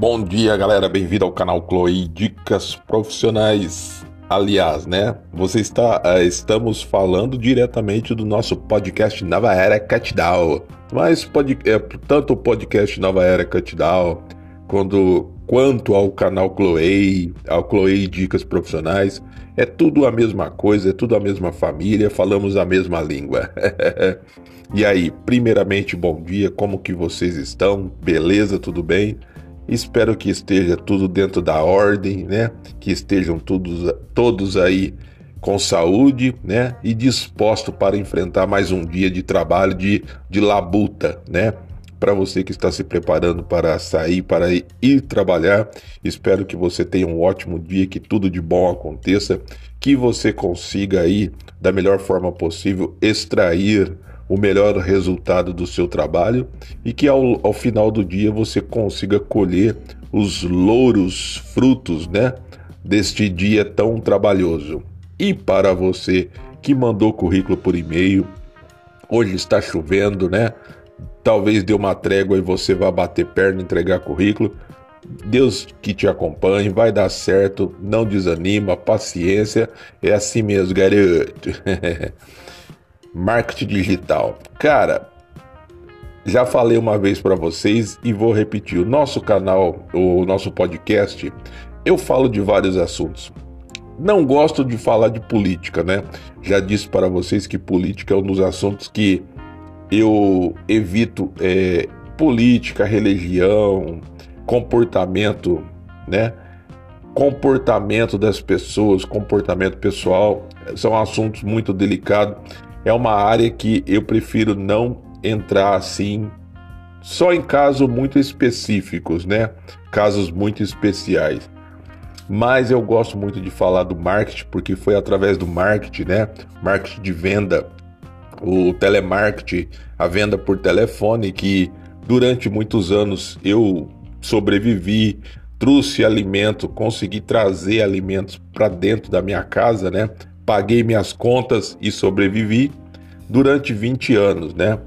Bom dia, galera. Bem-vindo ao canal Chloe Dicas Profissionais. Aliás, né? Você está, uh, estamos falando diretamente do nosso podcast Nova Era Catdown. Mas pode, é, tanto o podcast Nova Era Catdown quando, quanto ao canal Chloe, ao Chloe Dicas Profissionais, é tudo a mesma coisa, é tudo a mesma família, falamos a mesma língua. e aí, primeiramente, bom dia, como que vocês estão? Beleza, tudo bem? Espero que esteja tudo dentro da ordem, né? Que estejam todos, todos aí com saúde, né? E disposto para enfrentar mais um dia de trabalho de, de labuta, né? Para você que está se preparando para sair, para ir trabalhar, espero que você tenha um ótimo dia, que tudo de bom aconteça, que você consiga aí, da melhor forma possível, extrair o melhor resultado do seu trabalho e que ao, ao final do dia você consiga colher os louros, frutos, né, deste dia tão trabalhoso. E para você que mandou currículo por e-mail, hoje está chovendo, né? Talvez dê uma trégua e você vá bater perna, entregar currículo. Deus que te acompanhe, vai dar certo, não desanima, paciência, é assim mesmo, garoto. marketing digital. Cara, já falei uma vez para vocês e vou repetir. O nosso canal, o nosso podcast, eu falo de vários assuntos. Não gosto de falar de política, né? Já disse para vocês que política é um dos assuntos que eu evito é, política, religião, comportamento, né? Comportamento das pessoas, comportamento pessoal, são assuntos muito delicados é uma área que eu prefiro não entrar assim, só em casos muito específicos, né? Casos muito especiais. Mas eu gosto muito de falar do marketing, porque foi através do marketing, né? Marketing de venda, o telemarketing, a venda por telefone, que durante muitos anos eu sobrevivi, trouxe alimento, consegui trazer alimentos para dentro da minha casa, né? Paguei minhas contas e sobrevivi durante 20 anos, né?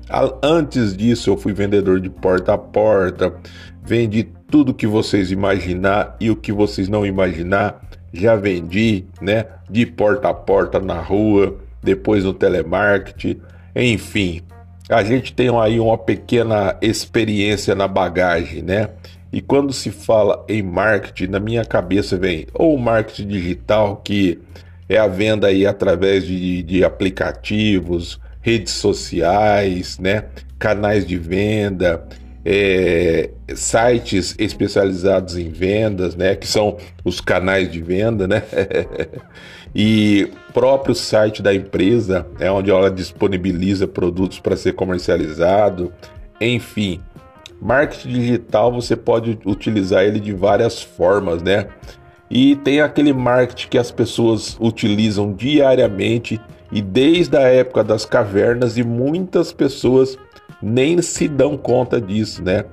Antes disso, eu fui vendedor de porta a porta, vendi tudo que vocês imaginar e o que vocês não imaginar, já vendi, né? De porta a porta na rua, depois no telemarketing, enfim. A gente tem aí uma pequena experiência na bagagem, né? E quando se fala em marketing, na minha cabeça vem ou marketing digital que é a venda aí através de, de aplicativos, redes sociais, né? canais de venda, é, sites especializados em vendas, né? que são os canais de venda, né? e próprio site da empresa, é onde ela disponibiliza produtos para ser comercializado, enfim. Marketing digital você pode utilizar ele de várias formas, né? E tem aquele marketing que as pessoas utilizam diariamente e desde a época das cavernas e muitas pessoas nem se dão conta disso, né?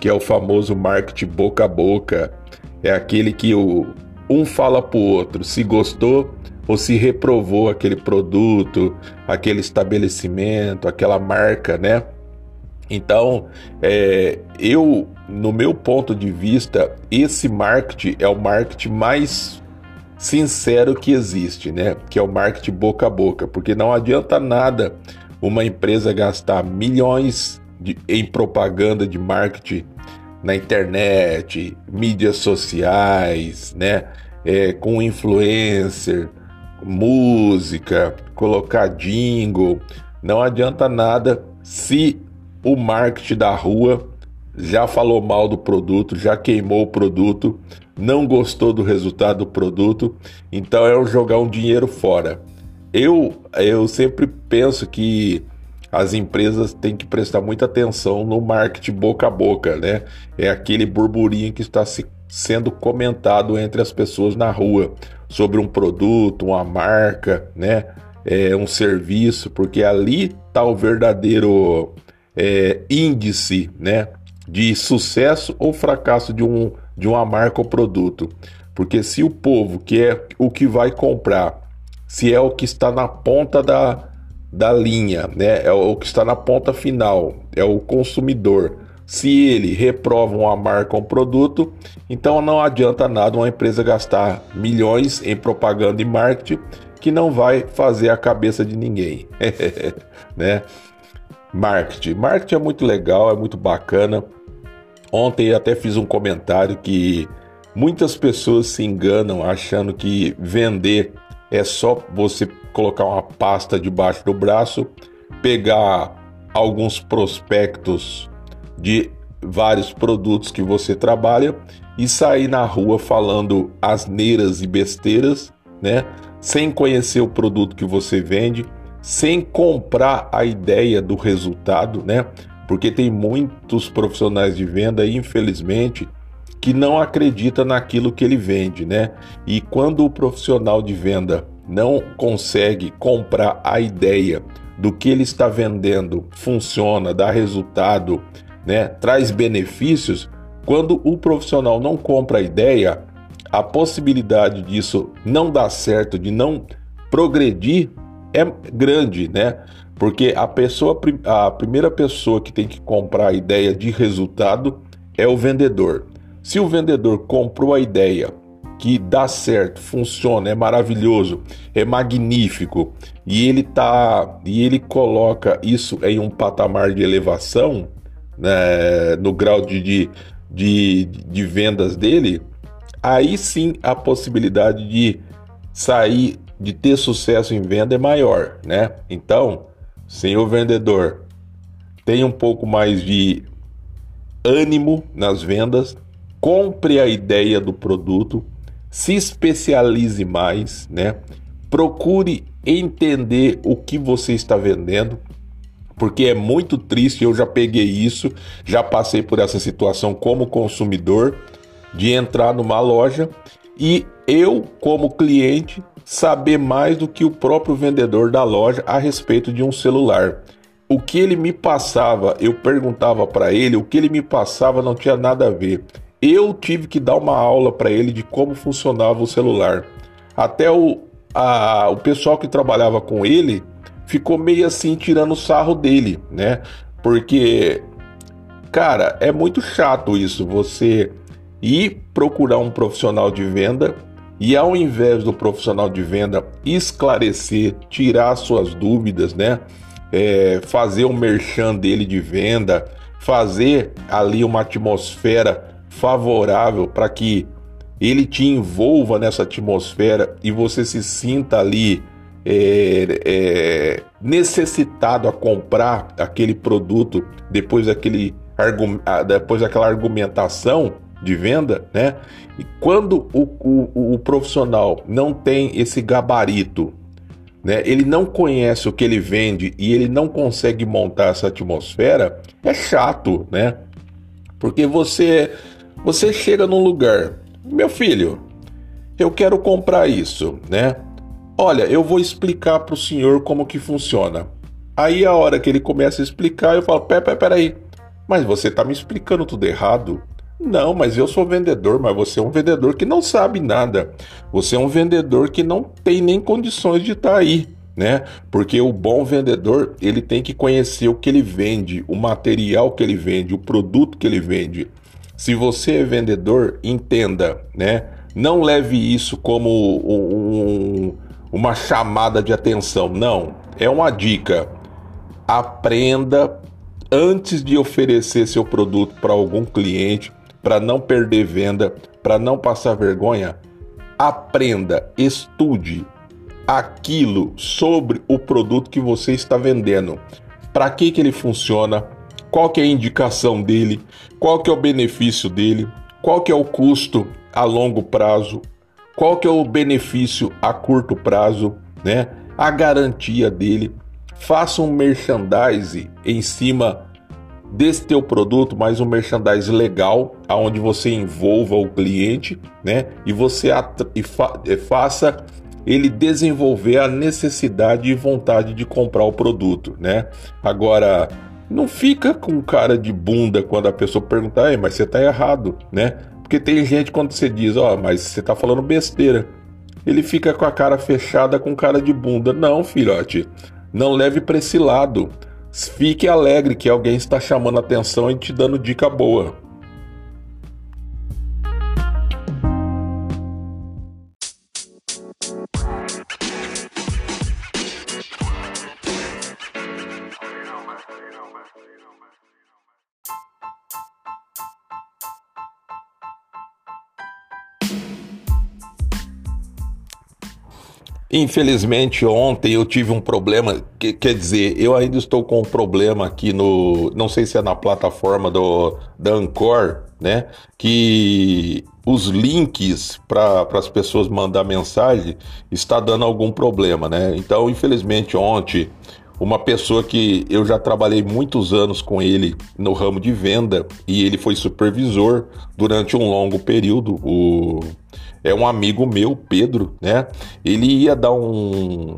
Que é o famoso marketing boca a boca. É aquele que o um fala pro outro se gostou ou se reprovou aquele produto, aquele estabelecimento, aquela marca, né? Então, é, eu, no meu ponto de vista, esse marketing é o marketing mais sincero que existe, né? Que é o marketing boca a boca, porque não adianta nada uma empresa gastar milhões de, em propaganda de marketing na internet, mídias sociais, né? É, com influencer, música, colocar jingle, não adianta nada se o marketing da rua já falou mal do produto, já queimou o produto, não gostou do resultado do produto, então é jogar um dinheiro fora. Eu, eu sempre penso que as empresas têm que prestar muita atenção no marketing boca a boca, né? É aquele burburinho que está se, sendo comentado entre as pessoas na rua sobre um produto, uma marca, né? É, um serviço, porque ali está o verdadeiro é, índice né, de sucesso ou fracasso de, um, de uma marca ou produto. Porque se o povo que é o que vai comprar, se é o que está na ponta da, da linha, né, é o que está na ponta final, é o consumidor, Se ele reprova uma marca ou um produto, então não adianta nada uma empresa gastar milhões em propaganda e marketing que não vai fazer a cabeça de ninguém, né? Marketing, marketing é muito legal, é muito bacana. Ontem até fiz um comentário que muitas pessoas se enganam achando que vender é só você colocar uma pasta debaixo do braço, pegar alguns prospectos de vários produtos que você trabalha e sair na rua falando asneiras e besteiras, né? Sem conhecer o produto que você vende, sem comprar a ideia do resultado, né? Porque tem muitos profissionais de venda, infelizmente, que não acredita naquilo que ele vende, né? E quando o profissional de venda não consegue comprar a ideia do que ele está vendendo funciona, dá resultado, né, traz benefícios, quando o profissional não compra a ideia, a possibilidade disso não dar certo, de não progredir, é grande, né? Porque a pessoa, a primeira pessoa que tem que comprar a ideia de resultado é o vendedor. Se o vendedor comprou a ideia que dá certo, funciona, é maravilhoso, é magnífico e ele tá e ele coloca isso em um patamar de elevação, né, no grau de, de, de, de vendas dele, aí sim a possibilidade de sair, de ter sucesso em venda é maior, né? Então, senhor vendedor, tenha um pouco mais de ânimo nas vendas, compre a ideia do produto, se especialize mais, né? Procure entender o que você está vendendo, porque é muito triste. Eu já peguei isso, já passei por essa situação como consumidor de entrar numa loja e eu, como cliente, saber mais do que o próprio vendedor da loja a respeito de um celular. O que ele me passava, eu perguntava para ele, o que ele me passava não tinha nada a ver. Eu tive que dar uma aula para ele de como funcionava o celular. Até o, a, o pessoal que trabalhava com ele ficou meio assim tirando sarro dele, né? Porque, cara, é muito chato isso. Você ir procurar um profissional de venda e ao invés do profissional de venda esclarecer, tirar suas dúvidas, né? É, fazer um merchan dele de venda, fazer ali uma atmosfera favorável para que ele te envolva nessa atmosfera e você se sinta ali é, é, necessitado a comprar aquele produto depois daquele depois daquela argumentação de venda, né? E quando o, o, o profissional não tem esse gabarito, né? Ele não conhece o que ele vende e ele não consegue montar essa atmosfera, é chato, né? Porque você você chega num lugar, meu filho, eu quero comprar isso, né? Olha, eu vou explicar para o senhor como que funciona. Aí a hora que ele começa a explicar, eu falo, pera, pera, pera aí, mas você está me explicando tudo errado. Não, mas eu sou vendedor, mas você é um vendedor que não sabe nada. Você é um vendedor que não tem nem condições de estar tá aí, né? Porque o bom vendedor, ele tem que conhecer o que ele vende, o material que ele vende, o produto que ele vende. Se você é vendedor, entenda, né? Não leve isso como um, uma chamada de atenção. Não, é uma dica. Aprenda antes de oferecer seu produto para algum cliente, para não perder venda, para não passar vergonha. Aprenda, estude aquilo sobre o produto que você está vendendo. Para que, que ele funciona? qual que é a indicação dele, qual que é o benefício dele, qual que é o custo a longo prazo, qual que é o benefício a curto prazo, né? A garantia dele. Faça um merchandise em cima desse teu produto, mas um merchandise legal, aonde você envolva o cliente, né? E você e fa faça ele desenvolver a necessidade e vontade de comprar o produto, né? Agora, não fica com cara de bunda quando a pessoa perguntar, Ei, mas você tá errado, né? Porque tem gente quando você diz, ó, oh, mas você tá falando besteira. Ele fica com a cara fechada com cara de bunda. Não, filhote, não leve para esse lado. Fique alegre que alguém está chamando atenção e te dando dica boa. Infelizmente, ontem eu tive um problema. Que, quer dizer, eu ainda estou com um problema aqui no. Não sei se é na plataforma do, da Ancor, né? Que os links para as pessoas mandar mensagem está dando algum problema, né? Então, infelizmente, ontem uma pessoa que eu já trabalhei muitos anos com ele no ramo de venda e ele foi supervisor durante um longo período. O é um amigo meu, Pedro, né? Ele ia dar um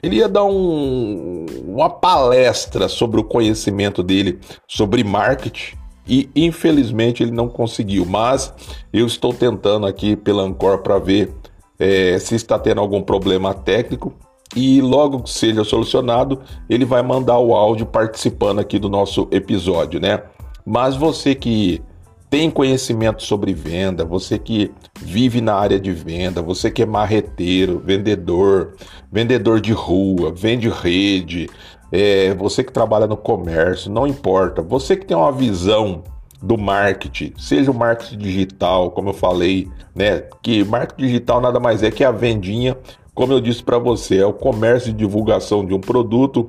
ele ia dar um, uma palestra sobre o conhecimento dele sobre marketing e infelizmente ele não conseguiu. Mas eu estou tentando aqui pela Ancor para ver é, se está tendo algum problema técnico e logo que seja solucionado ele vai mandar o áudio participando aqui do nosso episódio, né? Mas você que tem conhecimento sobre venda, você que vive na área de venda, você que é marreteiro, vendedor, vendedor de rua, vende rede, é, você que trabalha no comércio, não importa, você que tem uma visão do marketing, seja o marketing digital, como eu falei, né? Que marketing digital nada mais é que a vendinha como eu disse para você, é o comércio e divulgação de um produto,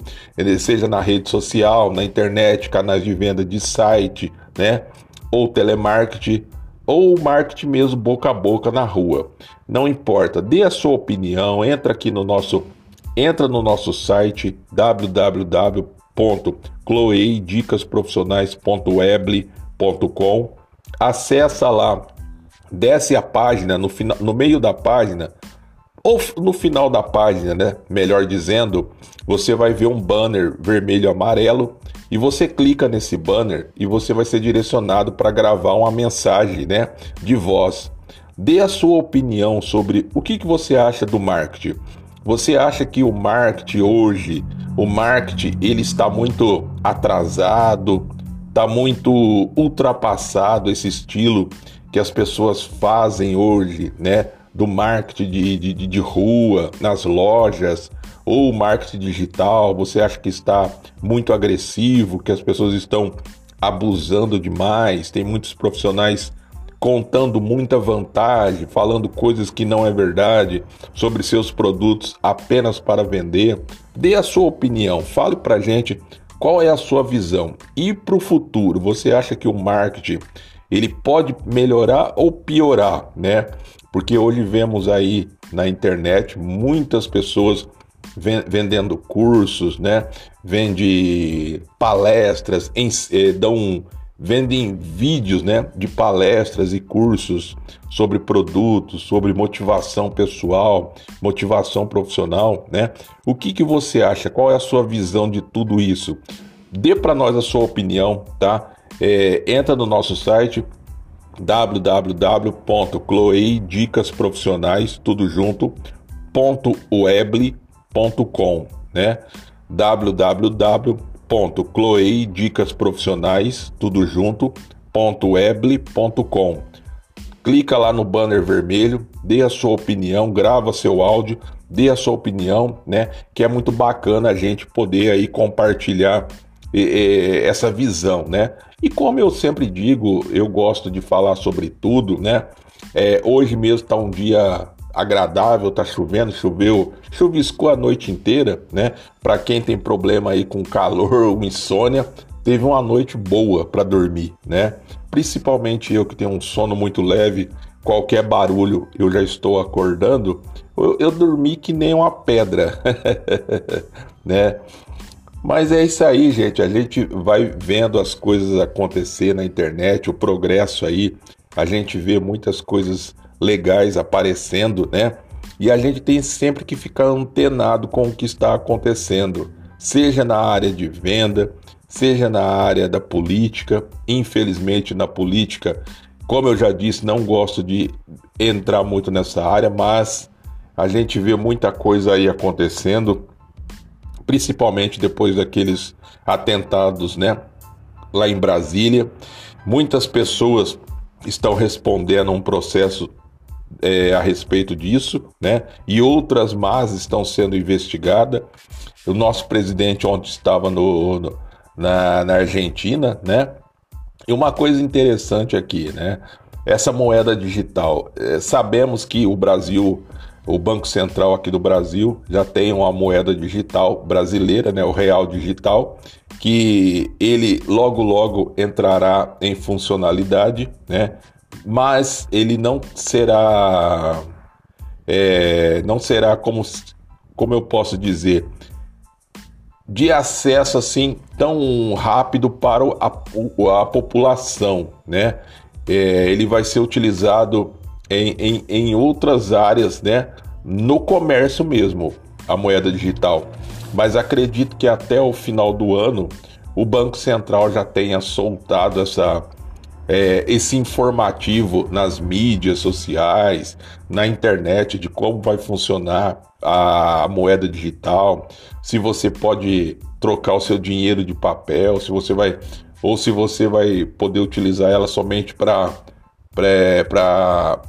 seja na rede social, na internet, canais de venda de site, né? Ou telemarketing, ou marketing mesmo boca a boca na rua. Não importa, dê a sua opinião, entra aqui no nosso entra no nosso site www.chloeidicasprofissionais.weble.com, acessa lá, desce a página no final, no meio da página ou no final da página, né? Melhor dizendo, você vai ver um banner vermelho amarelo e você clica nesse banner e você vai ser direcionado para gravar uma mensagem, né, de voz. Dê a sua opinião sobre o que, que você acha do marketing. Você acha que o marketing hoje, o marketing, ele está muito atrasado, está muito ultrapassado esse estilo que as pessoas fazem hoje, né? Do marketing de, de, de rua, nas lojas, ou marketing digital, você acha que está muito agressivo, que as pessoas estão abusando demais, tem muitos profissionais contando muita vantagem, falando coisas que não é verdade sobre seus produtos apenas para vender. Dê a sua opinião, fale para gente qual é a sua visão. E para o futuro, você acha que o marketing ele pode melhorar ou piorar, né? Porque hoje vemos aí na internet muitas pessoas vendendo cursos, né? Vende palestras, em, eh, dão vendem vídeos, né, de palestras e cursos sobre produtos, sobre motivação pessoal, motivação profissional, né? O que que você acha? Qual é a sua visão de tudo isso? Dê para nós a sua opinião, tá? É, entra no nosso site www.chloeidicasprofissionais tudo junto www.cloeidicasprofissionais.com, né? www.cloeidicasprofissionais, tudo junto, .weble.com. Clica lá no banner vermelho, dê a sua opinião, grava seu áudio, dê a sua opinião, né? Que é muito bacana a gente poder aí compartilhar essa visão, né? E como eu sempre digo, eu gosto de falar sobre tudo, né? É, hoje mesmo está um dia agradável, tá chovendo, choveu, chuviscou a noite inteira, né? Para quem tem problema aí com calor ou insônia, teve uma noite boa para dormir, né? Principalmente eu que tenho um sono muito leve, qualquer barulho eu já estou acordando, eu, eu dormi que nem uma pedra, né? Mas é isso aí, gente. A gente vai vendo as coisas acontecer na internet, o progresso aí. A gente vê muitas coisas legais aparecendo, né? E a gente tem sempre que ficar antenado com o que está acontecendo, seja na área de venda, seja na área da política. Infelizmente, na política, como eu já disse, não gosto de entrar muito nessa área, mas a gente vê muita coisa aí acontecendo, principalmente depois daqueles atentados, né, lá em Brasília. Muitas pessoas estão respondendo a um processo é, a respeito disso, né? E outras más estão sendo investigadas. O nosso presidente ontem estava no, no na, na Argentina, né? E uma coisa interessante aqui, né? Essa moeda digital, é, sabemos que o Brasil, o Banco Central aqui do Brasil, já tem uma moeda digital brasileira, né? O real digital, que ele logo logo entrará em funcionalidade, né? Mas ele não será, é, não será como, como eu posso dizer, de acesso assim tão rápido para a, a população, né? É, ele vai ser utilizado em, em, em outras áreas, né? No comércio mesmo, a moeda digital. Mas acredito que até o final do ano o Banco Central já tenha soltado essa, é, esse informativo nas mídias sociais, na internet, de como vai funcionar a moeda digital, se você pode trocar o seu dinheiro de papel, se você vai ou se você vai poder utilizar ela somente para para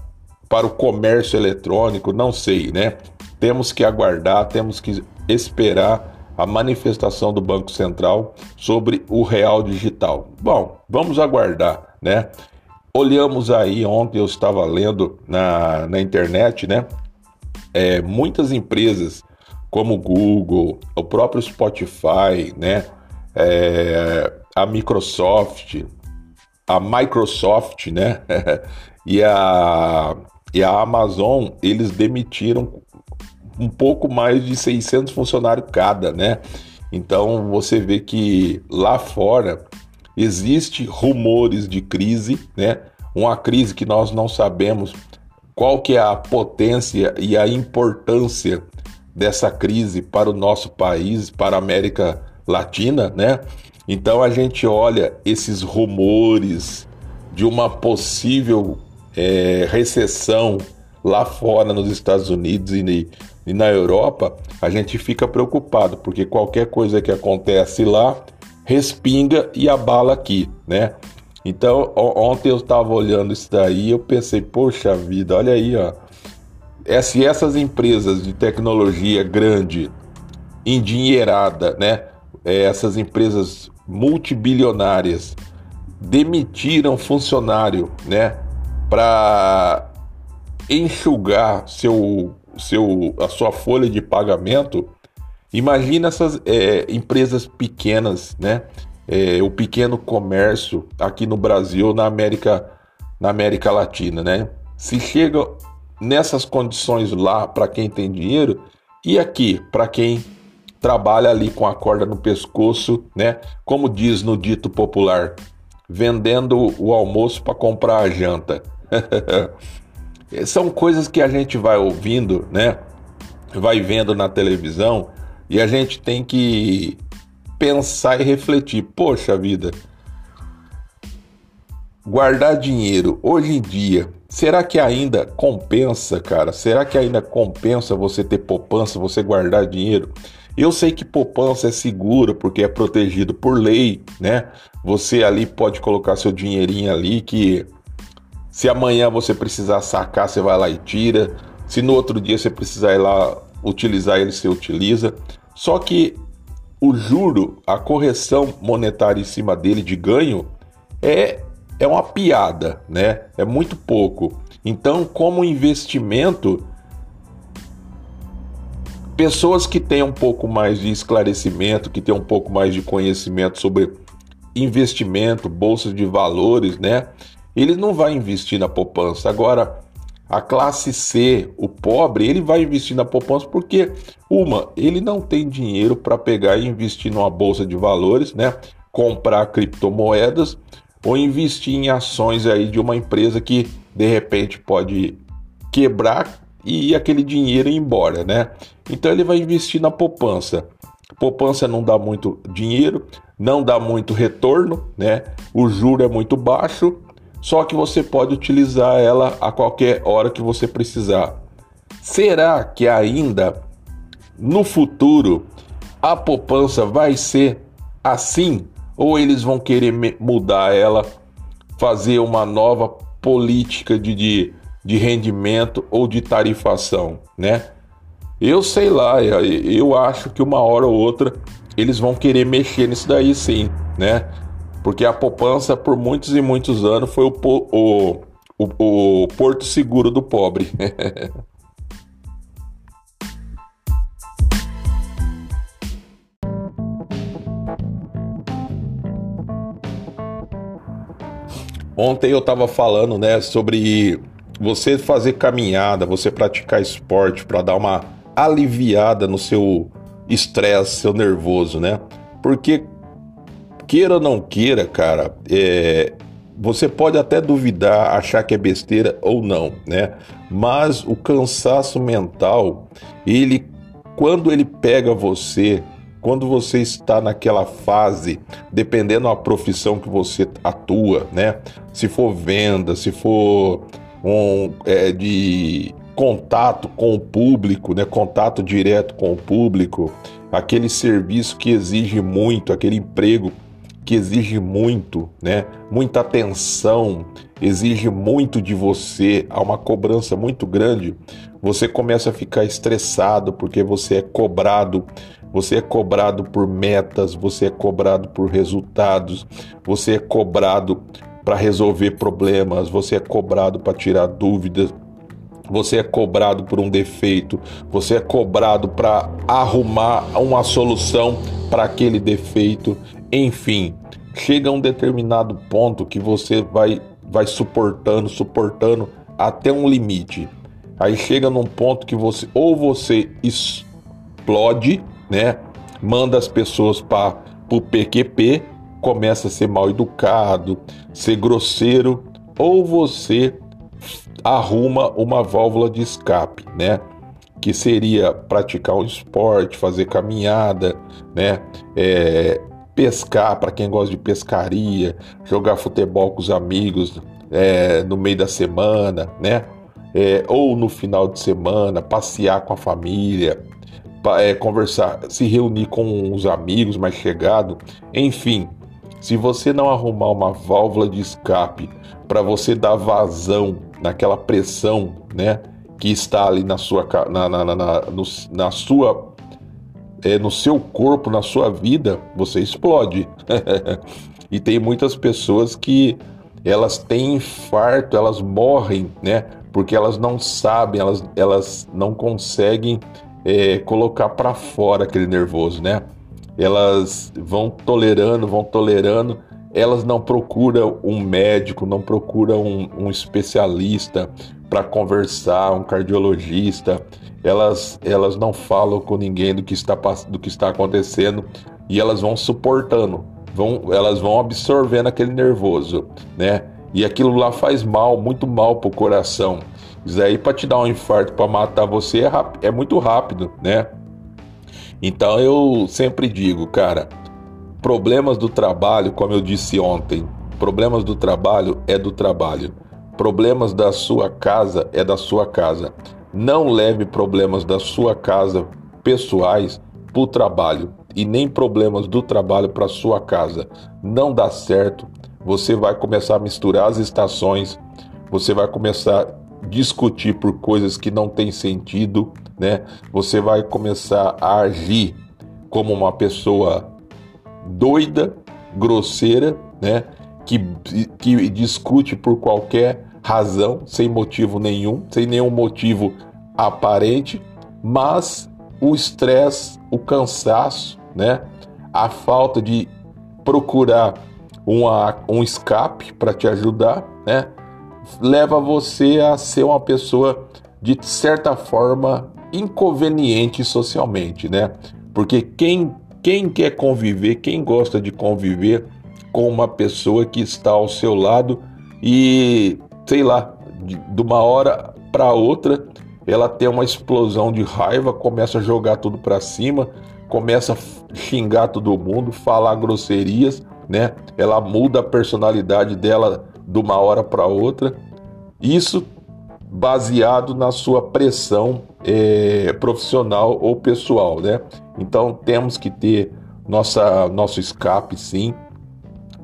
para o comércio eletrônico, não sei, né? Temos que aguardar, temos que esperar a manifestação do Banco Central sobre o real digital. Bom, vamos aguardar, né? Olhamos aí ontem eu estava lendo na, na internet, né? é, muitas empresas como Google, o próprio Spotify, né, é, a Microsoft, a Microsoft, né, e a e a Amazon, eles demitiram um pouco mais de 600 funcionários cada, né? Então você vê que lá fora existe rumores de crise, né? Uma crise que nós não sabemos qual que é a potência e a importância dessa crise para o nosso país, para a América Latina, né? Então a gente olha esses rumores de uma possível é, recessão lá fora nos Estados Unidos e, e na Europa, a gente fica preocupado, porque qualquer coisa que acontece lá respinga e abala aqui, né? Então, ontem eu estava olhando isso daí eu pensei, poxa vida, olha aí, ó. É, se essas empresas de tecnologia grande, endinheirada, né? É, essas empresas multibilionárias demitiram funcionário, né? Para enxugar seu, seu, a sua folha de pagamento. Imagina essas é, empresas pequenas, né? é, o pequeno comércio aqui no Brasil, na América, na América Latina, né? Se chega nessas condições lá para quem tem dinheiro e aqui para quem trabalha ali com a corda no pescoço, né? Como diz no dito popular, vendendo o almoço para comprar a janta. São coisas que a gente vai ouvindo, né? Vai vendo na televisão e a gente tem que pensar e refletir: poxa vida, guardar dinheiro hoje em dia, será que ainda compensa, cara? Será que ainda compensa você ter poupança, você guardar dinheiro? Eu sei que poupança é seguro porque é protegido por lei, né? Você ali pode colocar seu dinheirinho ali que se amanhã você precisar sacar, você vai lá e tira. Se no outro dia você precisar ir lá utilizar ele, você utiliza. Só que o juro, a correção monetária em cima dele de ganho é, é uma piada, né? É muito pouco. Então, como investimento, pessoas que têm um pouco mais de esclarecimento, que têm um pouco mais de conhecimento sobre investimento, bolsa de valores, né? Ele não vai investir na poupança. Agora, a classe C, o pobre, ele vai investir na poupança porque, uma, ele não tem dinheiro para pegar e investir numa bolsa de valores, né? Comprar criptomoedas ou investir em ações aí de uma empresa que de repente pode quebrar e aquele dinheiro ir embora, né? Então ele vai investir na poupança. Poupança não dá muito dinheiro, não dá muito retorno, né? O juro é muito baixo só que você pode utilizar ela a qualquer hora que você precisar. Será que ainda no futuro a poupança vai ser assim ou eles vão querer mudar ela, fazer uma nova política de, de, de rendimento ou de tarifação, né? Eu sei lá, eu acho que uma hora ou outra eles vão querer mexer nisso daí sim, né? Porque a poupança por muitos e muitos anos foi o, o, o, o porto seguro do pobre. Ontem eu estava falando, né, sobre você fazer caminhada, você praticar esporte para dar uma aliviada no seu estresse, seu nervoso, né? Porque queira ou não queira, cara, é, você pode até duvidar, achar que é besteira ou não, né? Mas o cansaço mental, ele quando ele pega você quando você está naquela fase, dependendo da profissão que você atua, né? Se for venda, se for um, é, de contato com o público, né? Contato direto com o público, aquele serviço que exige muito, aquele emprego que exige muito, né? Muita atenção, exige muito de você, há uma cobrança muito grande. Você começa a ficar estressado porque você é cobrado você é cobrado por metas, você é cobrado por resultados, você é cobrado para resolver problemas, você é cobrado para tirar dúvidas, você é cobrado por um defeito, você é cobrado para arrumar uma solução para aquele defeito, enfim, chega a um determinado ponto que você vai vai suportando, suportando até um limite. Aí chega num ponto que você ou você explode né? Manda as pessoas para o PQP, começa a ser mal educado, ser grosseiro, ou você arruma uma válvula de escape, né? Que seria praticar um esporte, fazer caminhada, né? É, pescar para quem gosta de pescaria, jogar futebol com os amigos é, no meio da semana, né? É, ou no final de semana, passear com a família, é, conversar, se reunir com os amigos mais chegados, enfim. Se você não arrumar uma válvula de escape para você dar vazão naquela pressão, né, que está ali na sua na, na, na, na, no, na sua é, no seu corpo, na sua vida, você explode. e tem muitas pessoas que elas têm infarto, elas morrem, né? Porque elas não sabem, elas, elas não conseguem é, colocar para fora aquele nervoso, né? Elas vão tolerando, vão tolerando, elas não procuram um médico, não procuram um, um especialista para conversar, um cardiologista, elas, elas não falam com ninguém do que está, do que está acontecendo e elas vão suportando, vão, elas vão absorvendo aquele nervoso, né? E aquilo lá faz mal, muito mal pro coração. Isso aí para te dar um infarto, para matar você é, é muito rápido, né? Então eu sempre digo, cara, problemas do trabalho, como eu disse ontem, problemas do trabalho é do trabalho. Problemas da sua casa é da sua casa. Não leve problemas da sua casa pessoais para o trabalho e nem problemas do trabalho para sua casa. Não dá certo. Você vai começar a misturar as estações. Você vai começar discutir por coisas que não têm sentido, né? Você vai começar a agir como uma pessoa doida, grosseira, né? Que, que discute por qualquer razão, sem motivo nenhum, sem nenhum motivo aparente, mas o estresse, o cansaço, né? A falta de procurar uma, um escape para te ajudar, né? leva você a ser uma pessoa de certa forma inconveniente socialmente, né? Porque quem quem quer conviver, quem gosta de conviver com uma pessoa que está ao seu lado e sei lá, de, de uma hora para outra ela tem uma explosão de raiva, começa a jogar tudo para cima, começa a xingar todo mundo, falar grosserias, né? Ela muda a personalidade dela de uma hora para outra. Isso baseado na sua pressão é, profissional ou pessoal, né? Então temos que ter nossa, nosso escape, sim.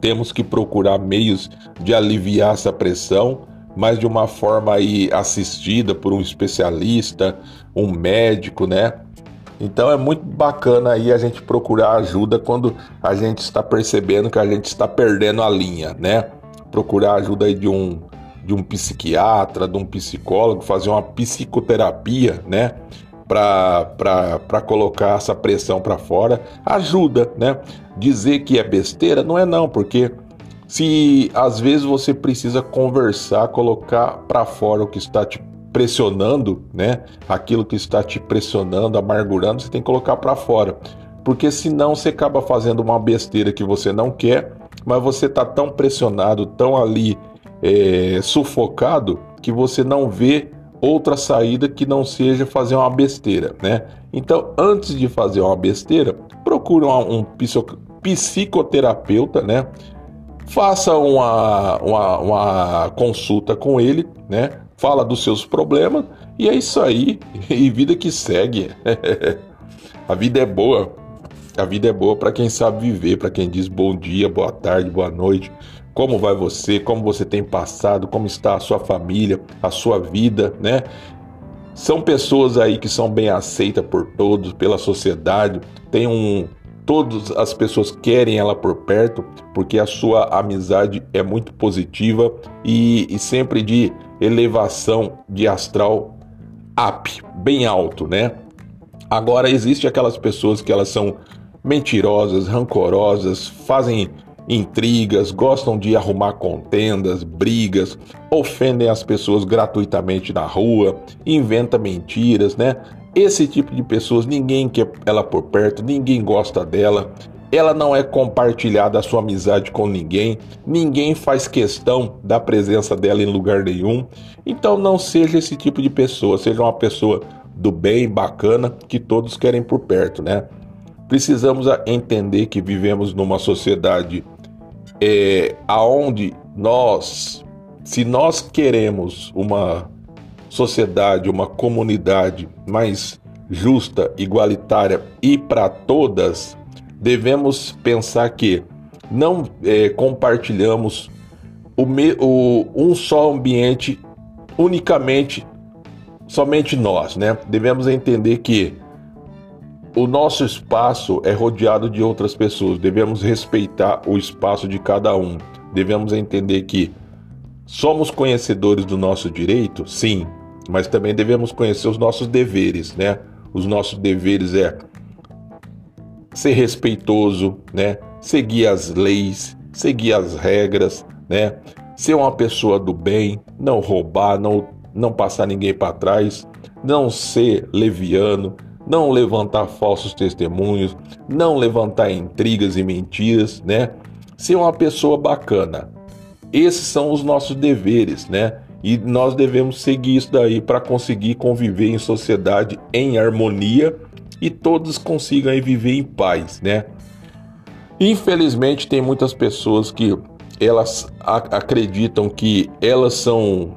Temos que procurar meios de aliviar essa pressão, mas de uma forma aí assistida por um especialista, um médico, né? Então é muito bacana aí a gente procurar ajuda quando a gente está percebendo que a gente está perdendo a linha, né? Procurar ajuda aí de um de um psiquiatra, de um psicólogo, fazer uma psicoterapia, né? Para colocar essa pressão para fora, ajuda, né? Dizer que é besteira não é não, porque se às vezes você precisa conversar, colocar para fora o que está te pressionando, né? Aquilo que está te pressionando, amargurando, você tem que colocar para fora. Porque senão você acaba fazendo uma besteira que você não quer, mas você tá tão pressionado, tão ali é, sufocado que você não vê outra saída que não seja fazer uma besteira, né? Então, antes de fazer uma besteira, procure um, um psicoterapeuta, né? Faça uma, uma, uma consulta com ele, né? Fala dos seus problemas e é isso aí. E vida que segue. a vida é boa. A vida é boa para quem sabe viver, para quem diz bom dia, boa tarde, boa noite. Como vai você? Como você tem passado? Como está a sua família, a sua vida, né? São pessoas aí que são bem aceitas por todos, pela sociedade. Tem um todas as pessoas querem ela por perto, porque a sua amizade é muito positiva e, e sempre de elevação de astral up, bem alto, né? Agora existe aquelas pessoas que elas são mentirosas, rancorosas, fazem intrigas, gostam de arrumar contendas, brigas, ofendem as pessoas gratuitamente na rua, inventa mentiras, né? Esse tipo de pessoas ninguém quer ela por perto, ninguém gosta dela. Ela não é compartilhada a sua amizade com ninguém, ninguém faz questão da presença dela em lugar nenhum. Então não seja esse tipo de pessoa, seja uma pessoa do bem, bacana, que todos querem por perto, né? Precisamos entender que vivemos numa sociedade é, aonde nós, se nós queremos uma sociedade, uma comunidade mais justa, igualitária e para todas, devemos pensar que não é, compartilhamos o, o, um só ambiente unicamente somente nós, né? Devemos entender que o nosso espaço é rodeado de outras pessoas. Devemos respeitar o espaço de cada um. Devemos entender que somos conhecedores do nosso direito, sim, mas também devemos conhecer os nossos deveres, né? Os nossos deveres é ser respeitoso, né? Seguir as leis, seguir as regras, né? Ser uma pessoa do bem, não roubar, não não passar ninguém para trás, não ser leviano, não levantar falsos testemunhos, não levantar intrigas e mentiras, né? Ser uma pessoa bacana. Esses são os nossos deveres, né? E nós devemos seguir isso daí para conseguir conviver em sociedade em harmonia e todos consigam viver em paz, né? Infelizmente tem muitas pessoas que elas acreditam que elas são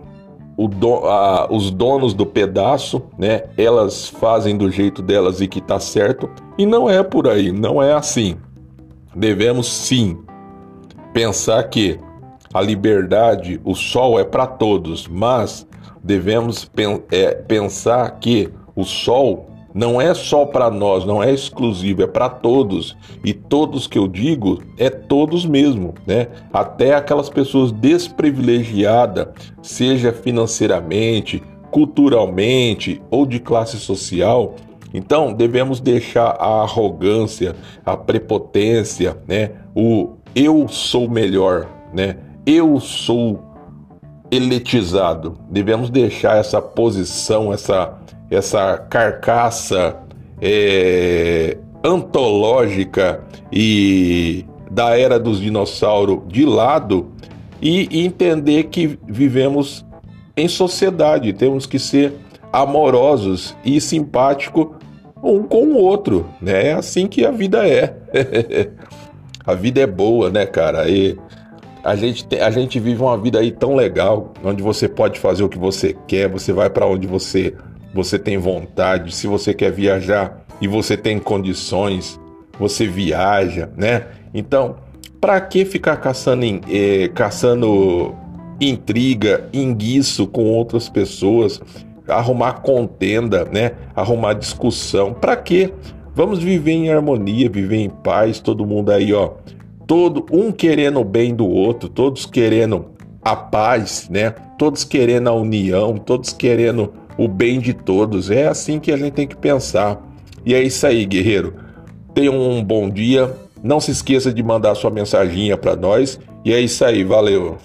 do, a, os donos do pedaço, né? Elas fazem do jeito delas e que tá certo. E não é por aí, não é assim. Devemos sim pensar que a liberdade, o sol é para todos, mas devemos pen, é, pensar que o sol não é só para nós, não é exclusivo, é para todos. E todos que eu digo é todos mesmo, né? Até aquelas pessoas desprivilegiadas, seja financeiramente, culturalmente ou de classe social. Então, devemos deixar a arrogância, a prepotência, né? O eu sou melhor, né? Eu sou eletizado. Devemos deixar essa posição, essa essa carcaça é, antológica e da era dos dinossauros de lado e entender que vivemos em sociedade, temos que ser amorosos e simpáticos um com o outro, né? É assim que a vida é. a vida é boa, né, cara? E A gente, tem, a gente vive uma vida aí tão legal, onde você pode fazer o que você quer, você vai para onde você, você tem vontade. Se você quer viajar e você tem condições, você viaja, né? Então, para que ficar caçando, eh, caçando intriga, enguiço com outras pessoas, arrumar contenda, né? Arrumar discussão. Para quê? Vamos viver em harmonia, viver em paz, todo mundo aí, ó, todo um querendo o bem do outro, todos querendo a paz, né? Todos querendo a união, todos querendo o bem de todos. É assim que a gente tem que pensar. E é isso aí, guerreiro. Tenha um bom dia. Não se esqueça de mandar sua mensaginha para nós. E é isso aí, valeu.